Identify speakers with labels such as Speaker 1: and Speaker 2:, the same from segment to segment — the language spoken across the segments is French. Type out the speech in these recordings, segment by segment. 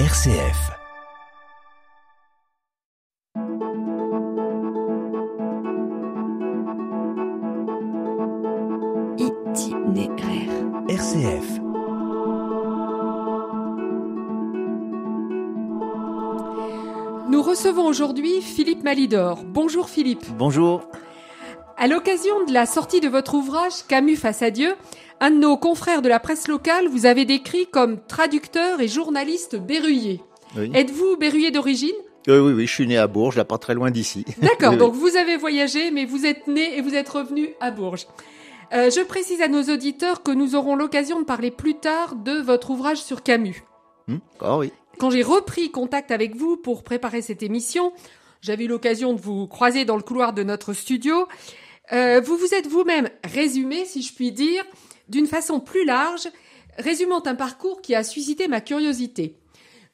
Speaker 1: RCF.
Speaker 2: Itinéraire.
Speaker 1: RCF.
Speaker 3: Nous recevons aujourd'hui Philippe Malidor. Bonjour Philippe.
Speaker 4: Bonjour.
Speaker 3: À l'occasion de la sortie de votre ouvrage Camus face à Dieu, un de nos confrères de la presse locale vous avait décrit comme traducteur et journaliste berruyer.
Speaker 4: Oui.
Speaker 3: Êtes-vous berruyer d'origine?
Speaker 4: Euh, oui, oui, je suis né à Bourges, là pas très loin d'ici.
Speaker 3: D'accord,
Speaker 4: Oui,
Speaker 3: donc vous avez voyagé, mais vous êtes né et vous êtes revenu à Bourges. Euh, je précise à nos auditeurs que nous aurons l'occasion de parler plus tard de votre ouvrage sur Camus.
Speaker 4: Ah oui.
Speaker 3: Quand j'ai repris contact avec vous pour préparer cette émission, j'avais eu l'occasion de vous croiser dans le couloir de notre studio. Euh, vous vous êtes vous-même résumé, si je puis dire, d'une façon plus large, résumant un parcours qui a suscité ma curiosité.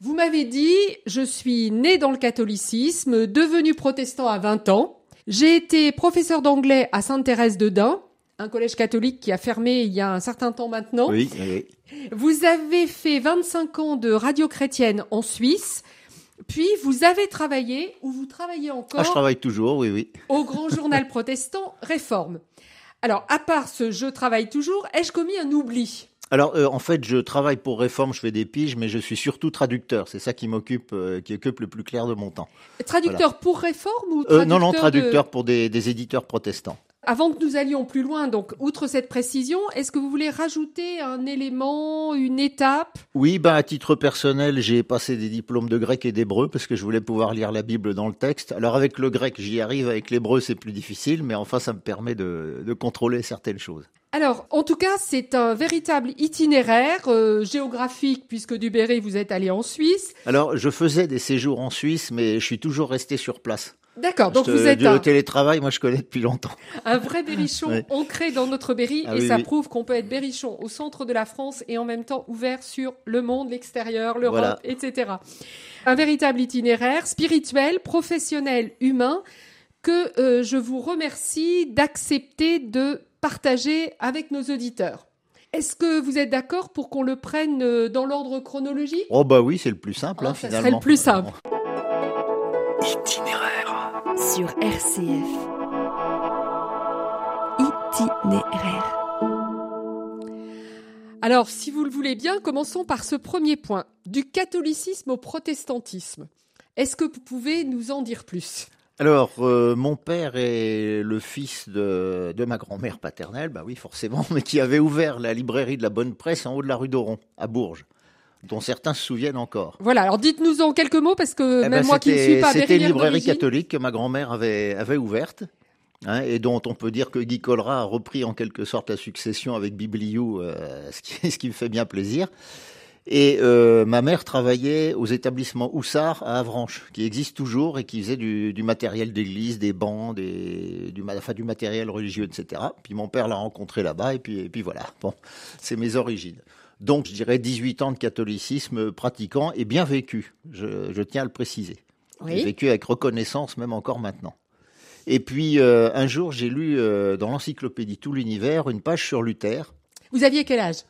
Speaker 3: Vous m'avez dit, je suis né dans le catholicisme, devenu protestant à 20 ans. J'ai été professeur d'anglais à Sainte-Thérèse de Dain, un collège catholique qui a fermé il y a un certain temps maintenant.
Speaker 4: Oui, oui.
Speaker 3: Vous avez fait 25 ans de radio chrétienne en Suisse, puis vous avez travaillé, ou vous travaillez encore,
Speaker 4: Ah, je travaille toujours, oui, oui.
Speaker 3: au grand journal protestant Réforme. Alors, à part ce je travaille toujours, ai-je commis un oubli?
Speaker 4: Alors, euh, en fait, je travaille pour Réforme, je fais des piges, mais je suis surtout traducteur. C'est ça qui m'occupe, euh, qui occupe le plus clair de mon temps.
Speaker 3: Traducteur pour Réforme ou
Speaker 4: Euh,
Speaker 3: traducteur
Speaker 4: non, non,
Speaker 3: de-
Speaker 4: traducteur pour des, des éditeurs protestants.
Speaker 3: Avant que nous allions plus loin, donc, outre cette précision, est-ce que vous voulez rajouter un élément, une étape?
Speaker 4: Oui, ben à titre personnel, j'ai passé des diplômes de grec et d'hébreu parce que je voulais pouvoir lire la Bible dans le texte. Alors avec le grec, j'y arrive, avec l'hébreu, c'est plus difficile, mais enfin, ça me permet de, de contrôler certaines choses.
Speaker 3: Alors, en tout cas, c'est un véritable itinéraire euh, géographique, puisque du vous êtes allé en Suisse.
Speaker 4: Alors, je faisais des séjours en Suisse, mais je suis toujours resté sur place.
Speaker 3: D'accord, donc vous êtes
Speaker 4: le
Speaker 3: un,
Speaker 4: télétravail, moi, je connais depuis longtemps.
Speaker 3: un vrai berrichon
Speaker 4: Ouais.
Speaker 3: ancré dans notre Berry,
Speaker 4: Ah
Speaker 3: et
Speaker 4: oui,
Speaker 3: ça
Speaker 4: oui.
Speaker 3: prouve qu'on peut être berrichon au centre de la France et en même temps ouvert sur le monde, l'extérieur, l'Europe,
Speaker 4: Voilà.
Speaker 3: etc. Un véritable itinéraire spirituel, professionnel, humain, que euh, je vous remercie d'accepter de partager avec nos auditeurs. Est-ce que vous êtes d'accord pour qu'on le prenne euh, dans l'ordre chronologique?
Speaker 4: Oh bah oui, c'est le plus simple,
Speaker 3: Ah,
Speaker 4: hein,
Speaker 3: ça
Speaker 4: finalement.
Speaker 3: serait le plus simple.
Speaker 1: Itinéraire.
Speaker 2: Sur RCF. Itinéraire.
Speaker 3: Alors, si vous le voulez bien, commençons par ce premier point. Du catholicisme au protestantisme. Est-ce que vous pouvez nous en dire plus?
Speaker 4: Alors, euh, mon père est le fils de, de ma grand-mère paternelle, bah oui, forcément, mais qui avait ouvert la librairie de la Bonne Presse en haut de la rue d'Oron, à Bourges, dont certains se souviennent encore.
Speaker 3: Voilà, alors dites-nous en quelques mots, parce que
Speaker 4: Eh
Speaker 3: même
Speaker 4: ben,
Speaker 3: moi qui ne suis pas
Speaker 4: C'était une librairie catholique que ma grand-mère avait, avait ouverte. hein, et dont on peut dire que Guy Colrat a repris en quelque sorte la succession avec Bibliou, euh, ce, qui, ce qui me fait bien plaisir. Et euh, ma mère travaillait aux établissements Houssard à Avranches, qui existent toujours et qui faisait du, du matériel d'église, des bancs, des, du, ma- enfin, du matériel religieux, etc. Puis mon père l'a rencontré là-bas et puis, et puis voilà. Bon, c'est mes origines. Donc je dirais 18 ans de catholicisme pratiquant et bien vécu, je, je tiens à le préciser. J'ai vécu avec reconnaissance, même encore maintenant. Et puis, euh, un jour, j'ai lu euh, dans l'encyclopédie Tout l'univers une page sur Luther,
Speaker 3: Vous aviez quel âge?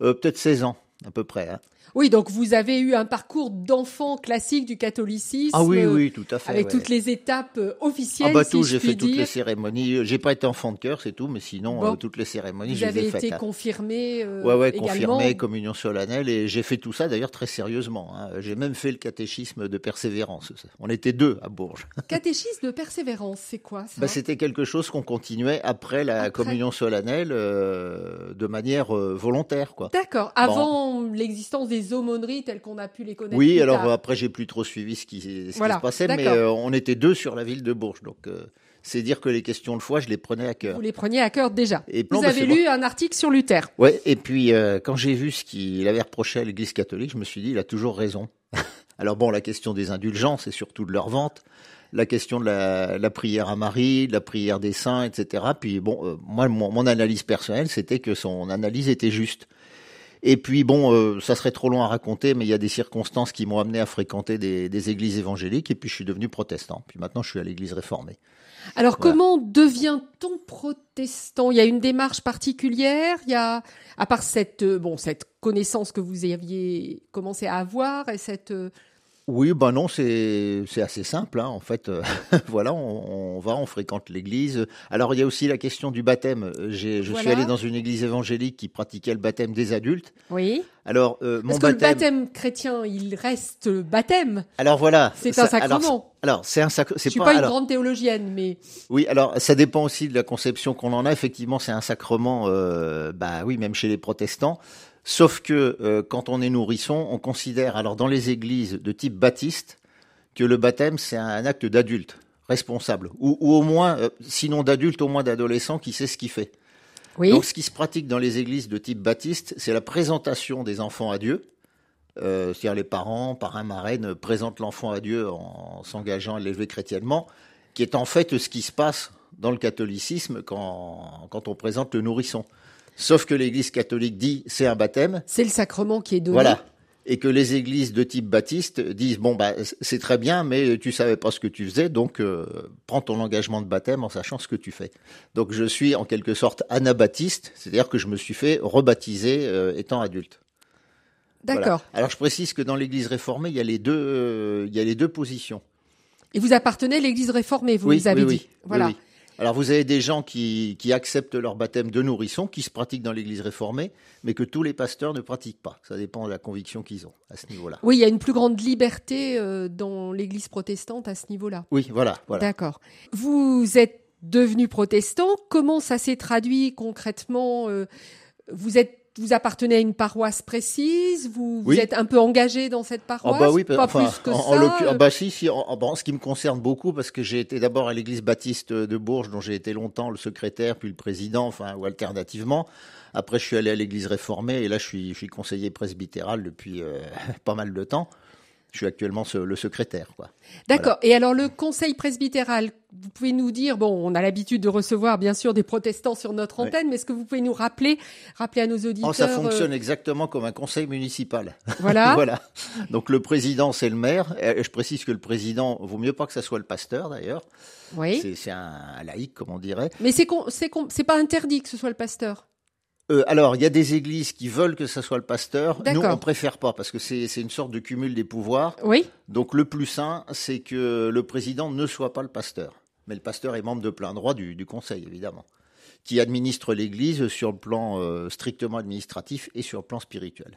Speaker 4: Euh, peut-être 16 ans, à peu près. hein.
Speaker 3: Oui, donc vous avez eu un parcours d'enfant classique du catholicisme.
Speaker 4: Ah oui,
Speaker 3: euh,
Speaker 4: oui, tout à fait.
Speaker 3: Avec
Speaker 4: ouais.
Speaker 3: toutes les étapes euh, officielles,
Speaker 4: Ah bah
Speaker 3: si
Speaker 4: j'ai fait toutes les cérémonies. J'ai pas été enfant de cœur, c'est tout, mais sinon,
Speaker 3: Bon.
Speaker 4: euh, toutes les cérémonies,
Speaker 3: Vous
Speaker 4: je les
Speaker 3: avez
Speaker 4: ai
Speaker 3: été
Speaker 4: faites. hein.
Speaker 3: confirmé euh,
Speaker 4: Ouais, ouais, confirmé, communion solennelle, et j'ai fait tout ça d'ailleurs très sérieusement. hein. J'ai même fait le catéchisme de persévérance. On était deux à Bourges.
Speaker 3: Catéchisme de persévérance, c'est quoi ça?
Speaker 4: Bah, C'était quelque chose qu'on continuait après la
Speaker 3: Après.
Speaker 4: communion solennelle euh, de manière euh, volontaire, quoi.
Speaker 3: D'accord, avant l'existence des aumôneries telles qu'on a pu les connaître.
Speaker 4: Oui, alors
Speaker 3: tard.
Speaker 4: après j'ai plus trop suivi ce qui, ce qui
Speaker 3: Voilà,
Speaker 4: se passait, mais euh, on était deux sur la ville de Bourges, donc euh, c'est dire que les questions de foi, je les prenais à cœur.
Speaker 3: Vous les preniez à cœur déjà.
Speaker 4: Et
Speaker 3: Vous
Speaker 4: non,
Speaker 3: avez lu un article sur Luther.
Speaker 4: Ouais, et puis euh, quand j'ai vu ce qu'il avait reproché à l'Église catholique, je me suis dit, il a toujours raison. Alors bon, la question des indulgences et surtout de leur vente, la question de la, la prière à Marie, de la prière des saints, etc. Puis bon, euh, moi, mon, mon analyse personnelle, c'était que son analyse était juste. Et puis bon, euh, ça serait trop long à raconter, mais il y a des circonstances qui m'ont amené à fréquenter des, des églises évangéliques, et puis je suis devenu protestant. Puis maintenant, je suis à l'église réformée.
Speaker 3: Alors
Speaker 4: Voilà.
Speaker 3: comment devient-on protestant? Il y a une démarche particulière, il y a à part cette euh, bon cette connaissance que vous aviez commencé à avoir et cette euh,
Speaker 4: Oui, ben non, c'est assez simple. Hein. En fait, euh, voilà, on, on va, on fréquente l'église. Alors, il y a aussi la question du baptême. J'ai, je suis allé dans une église évangélique qui pratiquait le baptême des adultes.
Speaker 3: oui
Speaker 4: Alors, euh, mon
Speaker 3: parce que le
Speaker 4: baptême,
Speaker 3: chrétien il reste baptême
Speaker 4: Alors voilà.
Speaker 3: c'est un sacrement.
Speaker 4: Alors, alors, c'est un sacre.
Speaker 3: je suis
Speaker 4: pas.
Speaker 3: pas, une
Speaker 4: alors,
Speaker 3: grande théologienne mais
Speaker 4: Oui, alors ça dépend aussi de la conception qu'on en a. Effectivement, c'est un sacrement, euh, bah oui, même chez les protestants. Sauf que euh, quand on est nourrisson, on considère, alors dans les églises de type baptiste, que le baptême c'est un acte d'adulte responsable, ou, ou au moins, euh, sinon d'adulte, au moins d'adolescent qui sait ce qu'il fait.
Speaker 3: oui
Speaker 4: Donc, ce qui se pratique dans les églises de type baptiste, c'est la présentation des enfants à Dieu. Euh, C'est-à-dire les parents, parrain, marraine, présentent l'enfant à Dieu en s'engageant à l'élever chrétiennement, qui est en fait ce qui se passe dans le catholicisme quand, quand on présente le nourrisson. Sauf que l'Église catholique dit c'est un baptême,
Speaker 3: c'est le sacrement qui est donné
Speaker 4: voilà. Et que les églises de type baptiste disent bon bah c'est très bien, mais tu savais pas ce que tu faisais, donc euh, prends ton engagement de baptême en sachant ce que tu fais. Donc je suis en quelque sorte anabaptiste, c'est-à-dire que je me suis fait rebaptiser euh, étant adulte. Voilà.
Speaker 3: d'accord
Speaker 4: Alors je précise que dans l'Église réformée, il y a les deux, euh, il y a les deux positions.
Speaker 3: et vous appartenez à l'église réformée vous
Speaker 4: oui,
Speaker 3: nous avez
Speaker 4: oui,
Speaker 3: dit
Speaker 4: oui,
Speaker 3: voilà
Speaker 4: oui, oui. Alors vous avez des gens qui, qui acceptent leur baptême de nourrisson, qui se pratiquent dans l'Église réformée, mais que tous les pasteurs ne pratiquent pas. Ça dépend de la conviction qu'ils ont à ce niveau-là.
Speaker 3: Oui, il y a une plus grande liberté euh, dans l'Église protestante à ce niveau-là.
Speaker 4: Oui, voilà, voilà.
Speaker 3: D'accord. Vous êtes devenu protestant. Comment ça s'est traduit concrètement euh, Vous êtes, vous appartenez à une paroisse précise. Vous, vous
Speaker 4: Oui.
Speaker 3: êtes un peu engagé dans cette paroisse.
Speaker 4: Ah bah oui,
Speaker 3: pas
Speaker 4: enfin,
Speaker 3: plus que
Speaker 4: en, en
Speaker 3: ça.
Speaker 4: ah
Speaker 3: euh,
Speaker 4: bah si, si, en, en- en ce qui me concerne beaucoup, parce que j'ai été d'abord à l'église baptiste de Bourges, dont j'ai été longtemps le secrétaire, puis le président, enfin, ou alternativement. Après, je suis allé à l'église réformée, et là, je suis, je suis conseiller presbytéral depuis euh, pas mal de temps. Je suis actuellement le secrétaire.
Speaker 3: D'accord. Et alors le conseil presbytéral, vous pouvez nous dire, bon, on a l'habitude de recevoir bien sûr des protestants sur notre
Speaker 4: Oui.
Speaker 3: antenne, mais est-ce que vous pouvez nous rappeler, rappeler à nos auditeurs
Speaker 4: Oh, ça
Speaker 3: euh,
Speaker 4: fonctionne exactement comme un conseil municipal.
Speaker 3: Voilà.
Speaker 4: voilà. Donc le président, c'est le maire. Et je précise que le président, vaut mieux pas que ça soit le pasteur, d'ailleurs.
Speaker 3: Oui.
Speaker 4: C'est un, laïc, comme on dirait.
Speaker 3: Mais c'est c'est pas interdit que ce soit le pasteur.
Speaker 4: Euh, alors, il y a des églises qui veulent que ça soit le pasteur. Nous, on préfère pas parce que c'est une sorte de cumul des pouvoirs.
Speaker 3: Oui.
Speaker 4: Donc, le plus sain, c'est que le président ne soit pas le pasteur. Mais le pasteur est membre de plein droit du, du conseil, évidemment, qui administre l'église sur le plan euh, strictement administratif et sur le plan spirituel.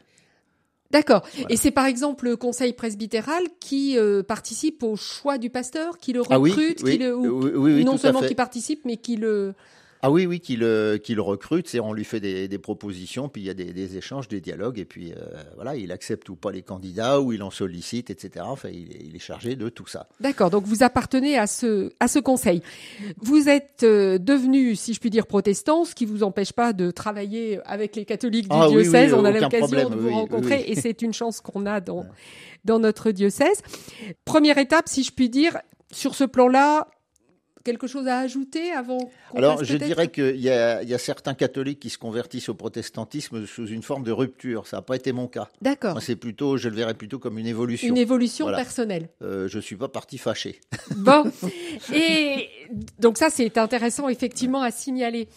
Speaker 3: D'accord.
Speaker 4: Voilà.
Speaker 3: Et c'est par exemple le conseil presbytéral qui euh, participe au choix du pasteur, qui le
Speaker 4: Ah oui,
Speaker 3: recrute,
Speaker 4: oui,
Speaker 3: qui le, ou-
Speaker 4: oui, oui, oui,
Speaker 3: non
Speaker 4: tout
Speaker 3: seulement qui participe, mais qui le.
Speaker 4: Ah oui, oui, qu'il euh, qu'il recrute, c'est on lui fait des, des propositions, puis il y a des, des échanges, des dialogues, et puis euh, voilà, il accepte ou pas les candidats, ou il en sollicite, etc. Enfin, il est, il est chargé de tout ça.
Speaker 3: D'accord. Donc vous appartenez à ce à ce conseil. Vous êtes euh, devenu, si je puis dire, protestant, ce qui vous empêche pas de travailler avec les catholiques du
Speaker 4: Ah oui, oui,
Speaker 3: diocèse. On a l'occasion de vous
Speaker 4: oui,
Speaker 3: rencontrer, et c'est une chance qu'on a dans dans notre diocèse. Première étape, si je puis dire, sur ce plan-là. Quelque chose à ajouter avant
Speaker 4: Alors, je dirais qu'il y y a certains catholiques qui se convertissent au protestantisme sous une forme de rupture. Ça n'a pas été mon cas.
Speaker 3: D'accord.
Speaker 4: C'est plutôt, je le verrais plutôt comme une évolution.
Speaker 3: Une évolution
Speaker 4: Voilà.
Speaker 3: personnelle.
Speaker 4: Euh, je suis pas parti fâché.
Speaker 3: Bon. Et donc ça, c'est intéressant effectivement à signaler.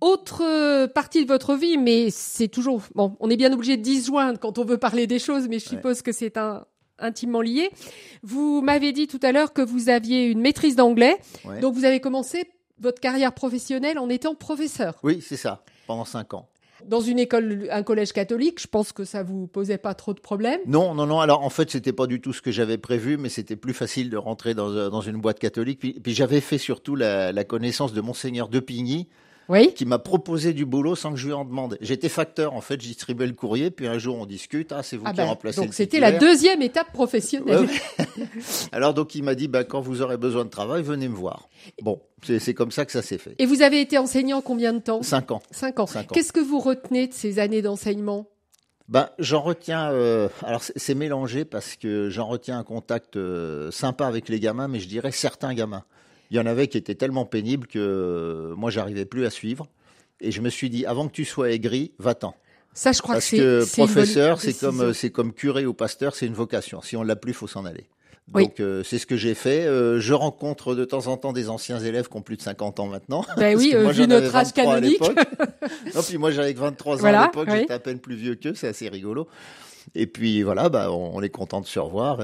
Speaker 3: Autre partie de votre vie, mais c'est toujours... Bon, on est bien obligé de disjoindre quand on veut parler des choses, mais je suppose que c'est un intimement lié. Vous m'avez dit tout à l'heure que vous aviez une maîtrise d'anglais,
Speaker 4: Ouais.
Speaker 3: donc vous avez commencé votre carrière professionnelle en étant professeur
Speaker 4: Oui, c'est ça. Pendant cinq ans.
Speaker 3: dans une école, un collège catholique. Je pense que ça vous posait pas trop de problèmes.
Speaker 4: Non, non, non. Alors, en fait, c'était pas du tout ce que j'avais prévu, mais c'était plus facile de rentrer dans, euh, dans une boîte catholique. Puis, puis j'avais fait surtout la, la connaissance de monseigneur de Pigny,
Speaker 3: Oui.
Speaker 4: qui m'a proposé du boulot sans que je lui en demande. J'étais facteur, en fait, je distribuais le courrier, puis un jour on discute, ah, c'est vous
Speaker 3: Ah
Speaker 4: qui
Speaker 3: ben,
Speaker 4: remplacez
Speaker 3: donc c'était la deuxième étape professionnelle.
Speaker 4: Ouais. Alors donc il m'a dit, bah, quand vous aurez besoin de travail, venez me voir. Bon, c'est comme ça que ça s'est fait.
Speaker 3: Et vous avez été enseignant combien de temps?
Speaker 4: Cinq ans.
Speaker 3: Cinq ans.
Speaker 4: Cinq ans.
Speaker 3: Qu'est-ce que vous retenez de ces années d'enseignement?
Speaker 4: Ben, j'en retiens. euh, alors c'est- c'est mélangé parce que j'en retiens un contact euh, sympa avec les gamins, mais je dirais certains gamins. Il y en avait qui étaient tellement pénibles que euh, moi j'arrivais plus à suivre. Et je me suis dit, avant que tu sois aigri, va-t'en.
Speaker 3: Ça, je crois
Speaker 4: Parce
Speaker 3: que
Speaker 4: professeur, c'est comme euh, c'est comme curé ou pasteur, c'est une vocation. Si on l'a plus, faut s'en aller.
Speaker 3: Oui.
Speaker 4: Donc euh, c'est ce que j'ai fait. Euh, je rencontre de temps en temps des anciens élèves qui ont plus de 50 ans maintenant.
Speaker 3: Ben oui, euh,
Speaker 4: moi,
Speaker 3: vu notre âge
Speaker 4: 23 à
Speaker 3: canonique.
Speaker 4: non, puis moi j'avais que 23 ans
Speaker 3: Voilà,
Speaker 4: à l'époque,
Speaker 3: oui.
Speaker 4: j'étais à peine plus vieux qu'eux, c'est assez rigolo. Et puis voilà, bah, on, on est content de se revoir.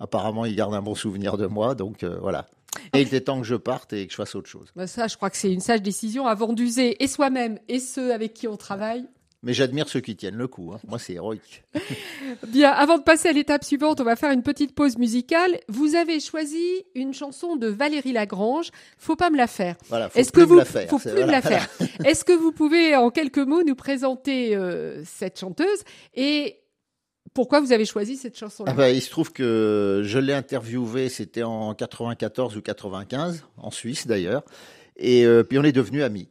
Speaker 4: Apparemment, ils gardent un bon souvenir de moi, donc voilà. Et il était temps que je parte et que je fasse autre chose.
Speaker 3: Ben ça, je crois que c'est une sage décision avant d'user et soi-même et ceux avec qui on travaille.
Speaker 4: Mais j'admire ceux qui tiennent le coup. hein. Moi, c'est héroïque.
Speaker 3: Bien, avant de passer à l'étape suivante, on va faire une petite pause musicale. Vous avez choisi une chanson de Valérie Lagrange. Faut pas me la faire.
Speaker 4: Voilà, faut
Speaker 3: Est-ce
Speaker 4: plus
Speaker 3: que
Speaker 4: me
Speaker 3: vous
Speaker 4: la faire.
Speaker 3: faut plus me la faire Est-ce que vous pouvez en quelques mots nous présenter euh, cette chanteuse et pourquoi vous avez choisi cette chanson-là
Speaker 4: Ah bah, il se trouve que je l'ai interviewé, c'était en 94 ou 95, en Suisse d'ailleurs, et euh, puis on est devenus amis.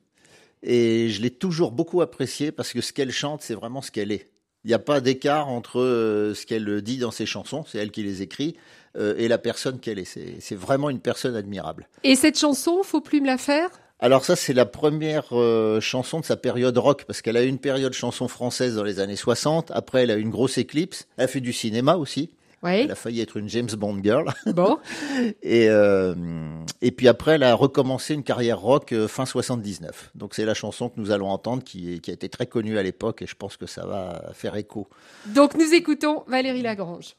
Speaker 4: Et je l'ai toujours beaucoup apprécié parce que ce qu'elle chante, c'est vraiment ce qu'elle est. Il n'y a pas d'écart entre euh, ce qu'elle dit dans ses chansons, c'est elle qui les écrit, euh, et la personne qu'elle est. C'est c'est vraiment une personne admirable.
Speaker 3: Et cette chanson, faut plus me la faire?
Speaker 4: Alors ça, c'est la première euh, chanson de sa période rock, parce qu'elle a eu une période chanson française dans les années 60. Après, elle a eu une grosse éclipse. Elle a fait du cinéma aussi. Elle a failli être une James Bond girl.
Speaker 3: Bon.
Speaker 4: Et, euh, et puis après, elle a recommencé une carrière rock euh, fin 79. Donc c'est la chanson que nous allons entendre qui, est- qui a été très connue à l'époque et je pense que ça va faire écho.
Speaker 3: Donc nous écoutons Valérie Lagrange.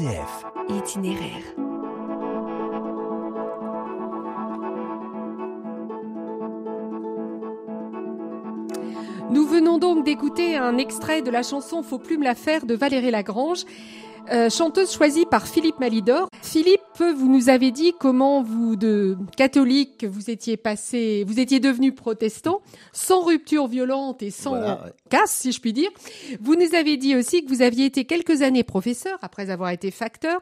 Speaker 2: Itinéraire.
Speaker 3: Nous venons donc d'écouter un extrait de la chanson Faut plus me la de Valérie Lagrange, euh, chanteuse choisie par Philippe Malidor. Philippe, vous nous avez dit comment vous, de catholique, vous étiez passé, vous étiez devenu protestant, sans rupture violente et sans
Speaker 4: Voilà, ouais.
Speaker 3: casse, si je puis dire. Vous nous avez dit aussi que vous aviez été quelques années professeur après avoir été facteur.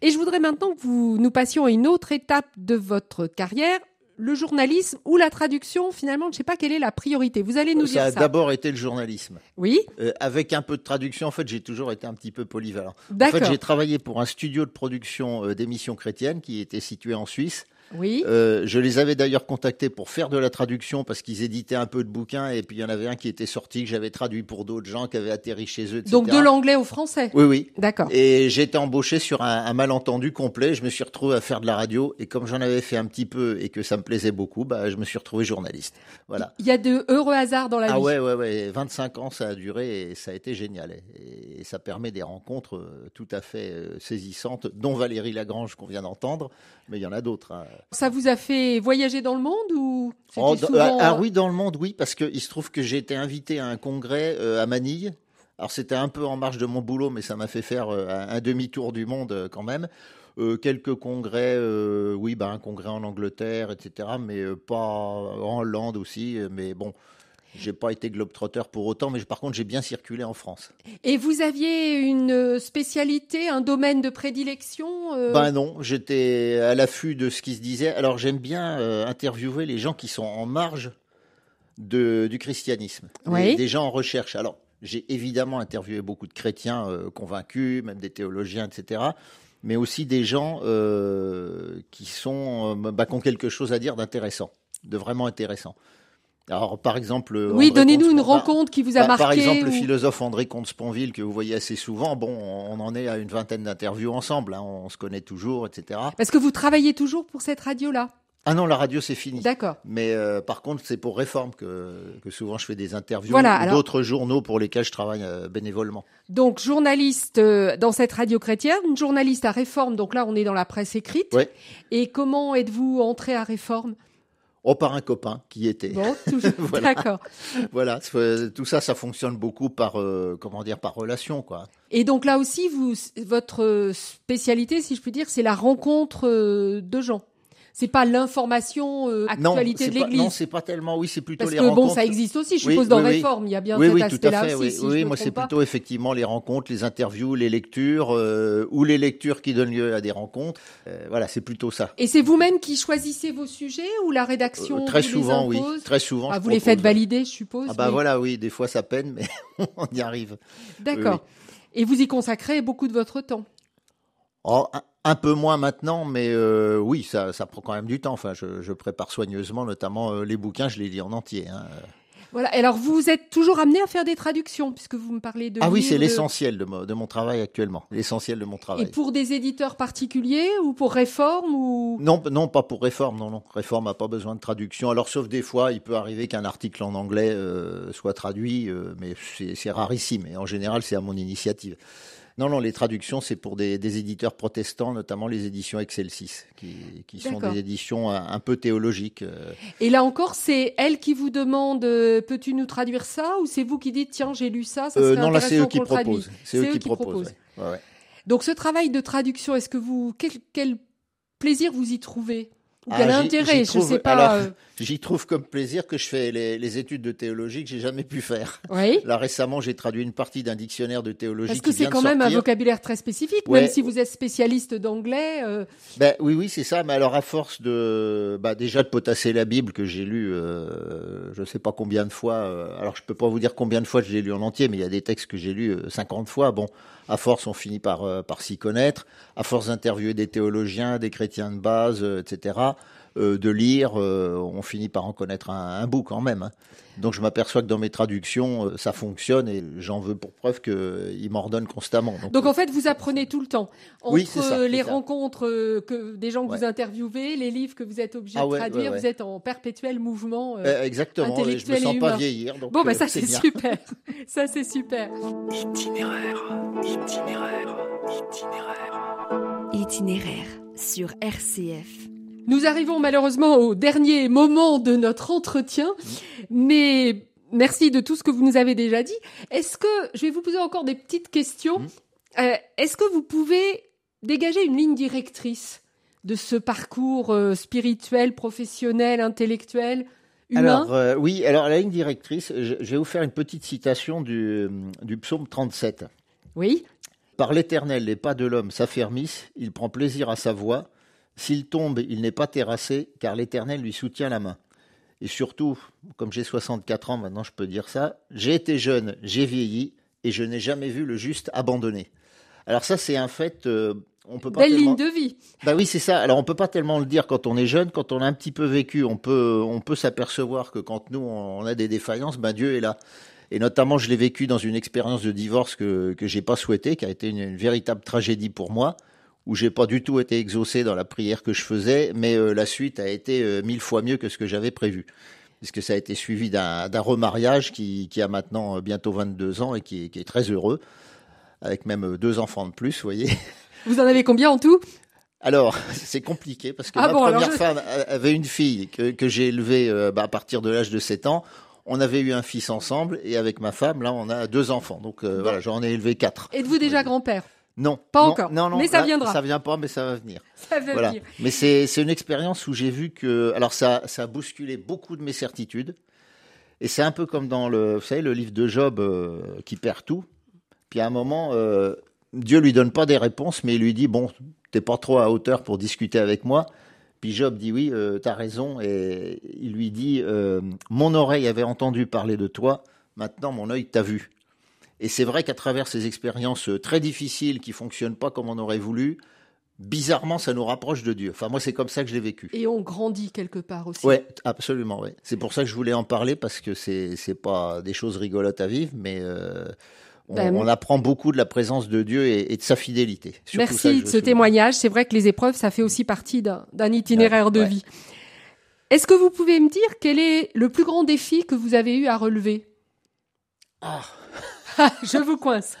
Speaker 3: Et je voudrais maintenant que vous nous passions à une autre étape de votre carrière, le journalisme ou la traduction. Finalement, je ne sais pas quelle est la priorité. Vous allez nous
Speaker 4: ça a
Speaker 3: dire ça.
Speaker 4: d'abord été le journalisme.
Speaker 3: Oui,
Speaker 4: Euh, avec un peu de traduction, en fait, j'ai toujours été un petit peu polyvalent. En fait, j'ai travaillé pour un studio de production euh, d'émissions chrétiennes qui était situé en Suisse.
Speaker 3: Oui.
Speaker 4: Euh, je les avais d'ailleurs contactés pour faire de la traduction parce qu'ils éditaient un peu de bouquins et puis il y en avait un qui était sorti que j'avais traduit pour d'autres gens qui avaient atterri chez eux. Etc.
Speaker 3: Donc de l'anglais au français.
Speaker 4: Oui, oui.
Speaker 3: D'accord.
Speaker 4: Et été embauché sur un, un malentendu complet. Je me suis retrouvé à faire de la radio et comme j'en avais fait un petit peu et que ça me plaisait beaucoup, bah, je me suis retrouvé journaliste. Voilà.
Speaker 3: Il y a de heureux hasards dans la
Speaker 4: Ah
Speaker 3: vie.
Speaker 4: ouais, ouais, ouais. 25 ans, ça a duré et ça a été génial. Et, et ça permet des rencontres euh, tout à fait euh, saisissantes, dont Valérie Lagrange qu'on vient d'entendre, mais il y en a d'autres. hein.
Speaker 3: Ça vous a fait voyager dans le monde ou
Speaker 4: Oh,
Speaker 3: souvent...
Speaker 4: ah, ah oui, dans le monde, oui, parce qu'il se trouve que j'ai été invité à un congrès euh, à Manille. Alors c'était un peu en marge de mon boulot, mais ça m'a fait faire euh, un, demi-tour du monde euh, quand même. Euh, quelques congrès, euh, oui, bah, un congrès en Angleterre, etc., mais euh, pas en Hollande aussi. euh, Mais bon, j'ai pas été globetrotter pour autant, mais par contre j'ai bien circulé en France.
Speaker 3: Et vous aviez une spécialité, un domaine de prédilection euh,
Speaker 4: Ben non, j'étais à l'affût de ce qui se disait. Alors j'aime bien euh, interviewer les gens qui sont en marge de, du christianisme,
Speaker 3: Oui.
Speaker 4: des, des gens en recherche. Alors j'ai évidemment interviewé beaucoup de chrétiens euh, convaincus, même des théologiens, etc. Mais aussi des gens euh, qui sont euh, bah, qui ont quelque chose à dire d'intéressant, de vraiment intéressant. Alors par exemple,
Speaker 3: Oui, donnez-nous une
Speaker 4: Comte-Sponville-
Speaker 3: rencontre qui vous a
Speaker 4: bah,
Speaker 3: marqué.
Speaker 4: Par exemple, le philosophe André Comte-Sponville que vous voyez assez souvent. Bon, on en est à une vingtaine d'interviews ensemble. hein, on se connaît toujours, etc.
Speaker 3: Parce que vous travaillez toujours pour cette radio-là.
Speaker 4: Ah non, la radio c'est fini.
Speaker 3: D'accord.
Speaker 4: Mais euh, par contre, c'est pour Réforme que, que souvent je fais des interviews
Speaker 3: Voilà, alors-
Speaker 4: d'autres journaux pour lesquels je travaille euh, bénévolement.
Speaker 3: Donc journaliste euh, dans cette radio chrétienne, journaliste à Réforme. Donc là, on est dans la presse écrite.
Speaker 4: Ouais.
Speaker 3: Et comment êtes-vous entré à Réforme?
Speaker 4: Oh, par un copain qui était.
Speaker 3: Bon, toujours.
Speaker 4: Voilà.
Speaker 3: D'accord.
Speaker 4: Voilà, c'est- tout ça, ça fonctionne beaucoup par euh, comment dire, par relation, quoi.
Speaker 3: Et donc là aussi, vous, votre spécialité, si je puis dire, c'est la rencontre euh, de gens. C'est pas l'information euh, actualité de
Speaker 4: pas- non,
Speaker 3: l'Église.
Speaker 4: c'est pas tellement. Oui, c'est plutôt
Speaker 3: Parce
Speaker 4: les
Speaker 3: que bon,
Speaker 4: rencontres.
Speaker 3: ça existe aussi, je
Speaker 4: Oui,
Speaker 3: suppose, dans
Speaker 4: oui.
Speaker 3: Réforme. Il y a bien cet
Speaker 4: oui, tout à
Speaker 3: aspect-là
Speaker 4: fait.
Speaker 3: aussi.
Speaker 4: oui,
Speaker 3: si
Speaker 4: oui moi, c'est plutôt effectivement les rencontres, les interviews, les lectures euh, ou les lectures qui donnent lieu à des rencontres. Euh, voilà, c'est plutôt ça.
Speaker 3: Et c'est vous-même qui choisissez vos sujets ou la rédaction
Speaker 4: très
Speaker 3: vous les
Speaker 4: souvent, oui. Très souvent.
Speaker 3: Ah,
Speaker 4: je
Speaker 3: Vous les faites valider, je suppose.
Speaker 4: Ah bah
Speaker 3: mais-
Speaker 4: voilà, oui. Des fois, ça peine, mais on y arrive.
Speaker 3: D'accord. Et vous y consacrez beaucoup de votre temps.
Speaker 4: Oh, un, peu moins maintenant, mais euh, oui, ça, ça prend quand même du temps. Enfin, je, je prépare soigneusement, notamment euh, les bouquins, je les lis en entier. hein.
Speaker 3: Voilà. Alors vous êtes toujours amené à faire des traductions puisque vous me parlez de
Speaker 4: Ah oui, c'est l'essentiel de, mo- de mon travail actuellement. L'essentiel de mon
Speaker 3: Et
Speaker 4: travail.
Speaker 3: pour des éditeurs particuliers ou pour Réforme ou
Speaker 4: Non, non, pas pour Réforme, non, non. Réforme n'a pas besoin de traduction. Alors, sauf des fois, il peut arriver qu'un article en anglais euh, soit traduit, mais c'est rarissime. Et en général, c'est à mon initiative. Non, non, les traductions, c'est pour des, des éditeurs protestants, notamment les éditions Excelsis, qui, qui sont des éditions un, un peu théologiques. euh.
Speaker 3: Et là encore, c'est elle qui vous demande euh, peux-tu nous traduire ça ou c'est vous qui dites tiens j'ai lu ça,
Speaker 4: Euh, non, là, c'est eux qui proposent. C'est eux qui proposent. ouais. Ouais, ouais.
Speaker 3: Donc ce travail de traduction, est-ce que vous quel, quel plaisir vous y trouvez?
Speaker 4: Ah,
Speaker 3: quel intérêt
Speaker 4: j'y
Speaker 3: Je
Speaker 4: trouve-
Speaker 3: sais pas.
Speaker 4: alors,
Speaker 3: euh,
Speaker 4: J'y trouve comme plaisir que je fais les, les études de théologie que j'ai jamais pu faire.
Speaker 3: Oui.
Speaker 4: Là, récemment, j'ai traduit une partie d'un dictionnaire de théologie
Speaker 3: Parce que c'est quand même un vocabulaire très spécifique,
Speaker 4: Ouais.
Speaker 3: même si vous êtes spécialiste d'anglais. euh,
Speaker 4: Ben, oui, oui, c'est ça. Mais alors, à force de, bah, déjà de potasser la Bible que j'ai lu, euh, je sais pas combien de fois. euh, alors, je peux pas vous dire combien de fois je l'ai lu en entier, mais il y a des textes que j'ai lus euh, 50 fois. Bon, à force, on finit par euh, par s'y connaître. À force d'interviewer des théologiens, des chrétiens de base, euh, etc. euh, de lire, euh, on finit par en connaître un, un bout quand même. hein. Donc, je m'aperçois que dans mes traductions, euh, ça fonctionne et j'en veux pour preuve qu'ils m'en redonnent constamment.
Speaker 3: Donc en fait, vous apprenez tout le temps. Entre
Speaker 4: Oui, ça,
Speaker 3: les
Speaker 4: ça.
Speaker 3: rencontres euh, que des gens que vous interviewez, les livres que vous êtes obligé
Speaker 4: Ah
Speaker 3: de
Speaker 4: ouais,
Speaker 3: traduire,
Speaker 4: ouais, ouais.
Speaker 3: vous êtes en perpétuel mouvement. euh.
Speaker 4: euh, exactement. Et je me
Speaker 3: intellectuel et
Speaker 4: sens pas vieillir. Donc,
Speaker 3: bon, bah
Speaker 4: euh,
Speaker 3: ça c'est super. ça c'est super.
Speaker 1: Itinéraire, itinéraire,
Speaker 2: Itinéraire sur RCF.
Speaker 3: Nous arrivons malheureusement au dernier moment de notre entretien, mais merci de tout ce que vous nous avez déjà dit. Est-ce que, je vais vous poser encore des petites questions. Euh, est-ce que vous pouvez dégager une ligne directrice de ce parcours euh, spirituel, professionnel, intellectuel, humain?
Speaker 4: Alors euh, oui, alors la ligne directrice, je, je vais vous faire une petite citation du, du psaume 37.
Speaker 3: Oui,
Speaker 4: Par l'Éternel, les pas de l'homme s'affermissent, il prend plaisir à sa voix. S'il tombe, il n'est pas terrassé, car l'Éternel lui soutient la main. Et surtout, comme j'ai 64 ans maintenant, je peux dire ça, j'ai été jeune, j'ai vieilli, et je n'ai jamais vu le juste abandonné. Alors ça, c'est un fait, euh, on peut pas
Speaker 3: belle
Speaker 4: tellement...
Speaker 3: ligne de vie.
Speaker 4: Bah oui, c'est ça. Alors on peut pas tellement le dire quand on est jeune, quand on a un petit peu vécu, on peut on peut s'apercevoir que quand nous on a des défaillances, ben Dieu est là. Et notamment, je l'ai vécu dans une expérience de divorce que que j'ai pas souhaité, qui a été une, une véritable tragédie pour moi, où j'ai pas du tout été exaucé dans la prière que je faisais, mais euh, la suite a été euh, mille fois mieux que ce que j'avais prévu. Puisque ça a été suivi d'un remariage qui, qui a maintenant euh, bientôt 22 ans et qui est, qui est très heureux, avec même deux enfants de plus, vous voyez.
Speaker 3: Vous en avez combien en tout?
Speaker 4: Alors, c'est compliqué parce que
Speaker 3: Ah
Speaker 4: ma
Speaker 3: bon,
Speaker 4: première
Speaker 3: je-
Speaker 4: femme avait une fille que, que j'ai élevée euh, bah, à partir de l'âge de 7 ans. On avait eu un fils ensemble et avec ma femme, là, on a deux enfants. Donc euh, voilà, j'en ai élevé quatre.
Speaker 3: Êtes-vous déjà grand-père?
Speaker 4: Non,
Speaker 3: Pas
Speaker 4: non,
Speaker 3: encore,
Speaker 4: Non, non,
Speaker 3: mais ça
Speaker 4: là,
Speaker 3: viendra.
Speaker 4: Ça vient pas, mais ça va venir.
Speaker 3: Ça va
Speaker 4: Voilà.
Speaker 3: venir.
Speaker 4: Mais c'est c'est une expérience où j'ai vu que, alors ça, ça a bousculé beaucoup de mes certitudes. Et c'est un peu comme dans le, vous savez, le livre de Job euh, qui perd tout. Puis à un moment, euh, Dieu lui donne pas des réponses, mais il lui dit bon, t'es pas trop à hauteur pour discuter avec moi. Puis Job dit oui, euh, t'as raison, et il lui dit euh, mon oreille avait entendu parler de toi, maintenant mon œil t'a vu. Et c'est vrai qu'à travers ces expériences euh, très difficiles qui fonctionnent pas comme on aurait voulu, bizarrement, ça nous rapproche de Dieu. Enfin, moi, c'est comme ça que je l'ai vécu.
Speaker 3: Et on grandit quelque part aussi.
Speaker 4: Ouais, absolument, ouais. C'est pour ça que je voulais en parler parce que c'est c'est pas des choses rigolotes à vivre, mais euh, on,
Speaker 3: Ben,
Speaker 4: on apprend beaucoup de la présence de Dieu et, et de sa fidélité. Ça
Speaker 3: Merci de ce témoignage. C'est vrai que les épreuves, ça fait aussi partie d'un d'un itinéraire
Speaker 4: Ouais,
Speaker 3: de
Speaker 4: ouais.
Speaker 3: vie. Est-ce que vous pouvez me dire quel est le plus grand défi que vous avez eu à relever?
Speaker 4: Ah,
Speaker 3: Je vous coince.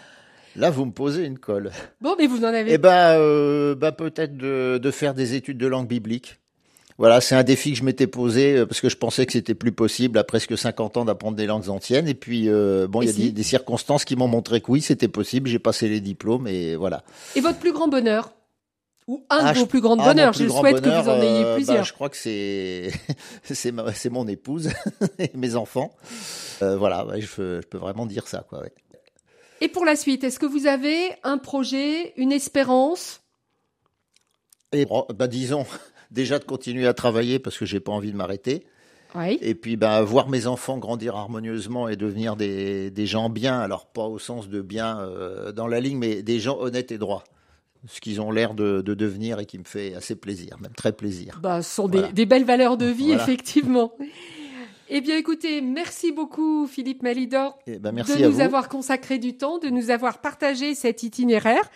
Speaker 4: là, vous me posez une colle.
Speaker 3: Bon, mais vous en avez.
Speaker 4: Eh ben, euh, bah, peut-être de, de faire des études de langue biblique. Voilà, c'est un défi que je m'étais posé euh, parce que je pensais que c'était plus possible à presque 50 ans d'apprendre des langues anciennes. Et puis, euh, bon, il y a
Speaker 3: si
Speaker 4: des, des circonstances qui m'ont montré que oui, c'était possible. J'ai passé les diplômes et voilà.
Speaker 3: Et votre plus grand bonheur? Ou un
Speaker 4: Ah,
Speaker 3: de vos plus grands
Speaker 4: Ah,
Speaker 3: bonheurs Je souhaite que vous en ayez
Speaker 4: euh, bah,
Speaker 3: plusieurs.
Speaker 4: je crois que c'est c'est mon épouse et mes enfants. Euh, voilà, je, peux, je peux vraiment dire ça, quoi. ouais.
Speaker 3: Et pour la suite, est-ce que vous avez un projet, une espérance?
Speaker 4: Et bon, bah, disons déjà de continuer à travailler parce que j'ai pas envie de m'arrêter.
Speaker 3: Oui.
Speaker 4: Et puis bah, voir mes enfants grandir harmonieusement et devenir des, des gens bien, alors pas au sens de bien euh, dans la ligne, mais des gens honnêtes et droits. Ce qu'ils ont l'air de, de devenir et qui me fait assez plaisir, même très plaisir.
Speaker 3: Bah, ce sont
Speaker 4: Voilà.
Speaker 3: des, des belles valeurs de vie,
Speaker 4: Voilà.
Speaker 3: effectivement. Eh bien, écoutez, merci beaucoup, Philippe Malidor,
Speaker 4: Et ben, merci
Speaker 3: de nous
Speaker 4: vous.
Speaker 3: avoir consacré du temps, de nous avoir partagé cet itinéraire.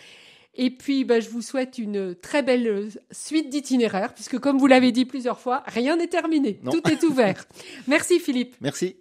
Speaker 3: Et puis, bah, je vous souhaite une très belle suite d'itinéraires, puisque comme vous l'avez dit plusieurs fois, rien n'est terminé.
Speaker 4: Non.
Speaker 3: Tout est ouvert. merci, Philippe.
Speaker 4: Merci.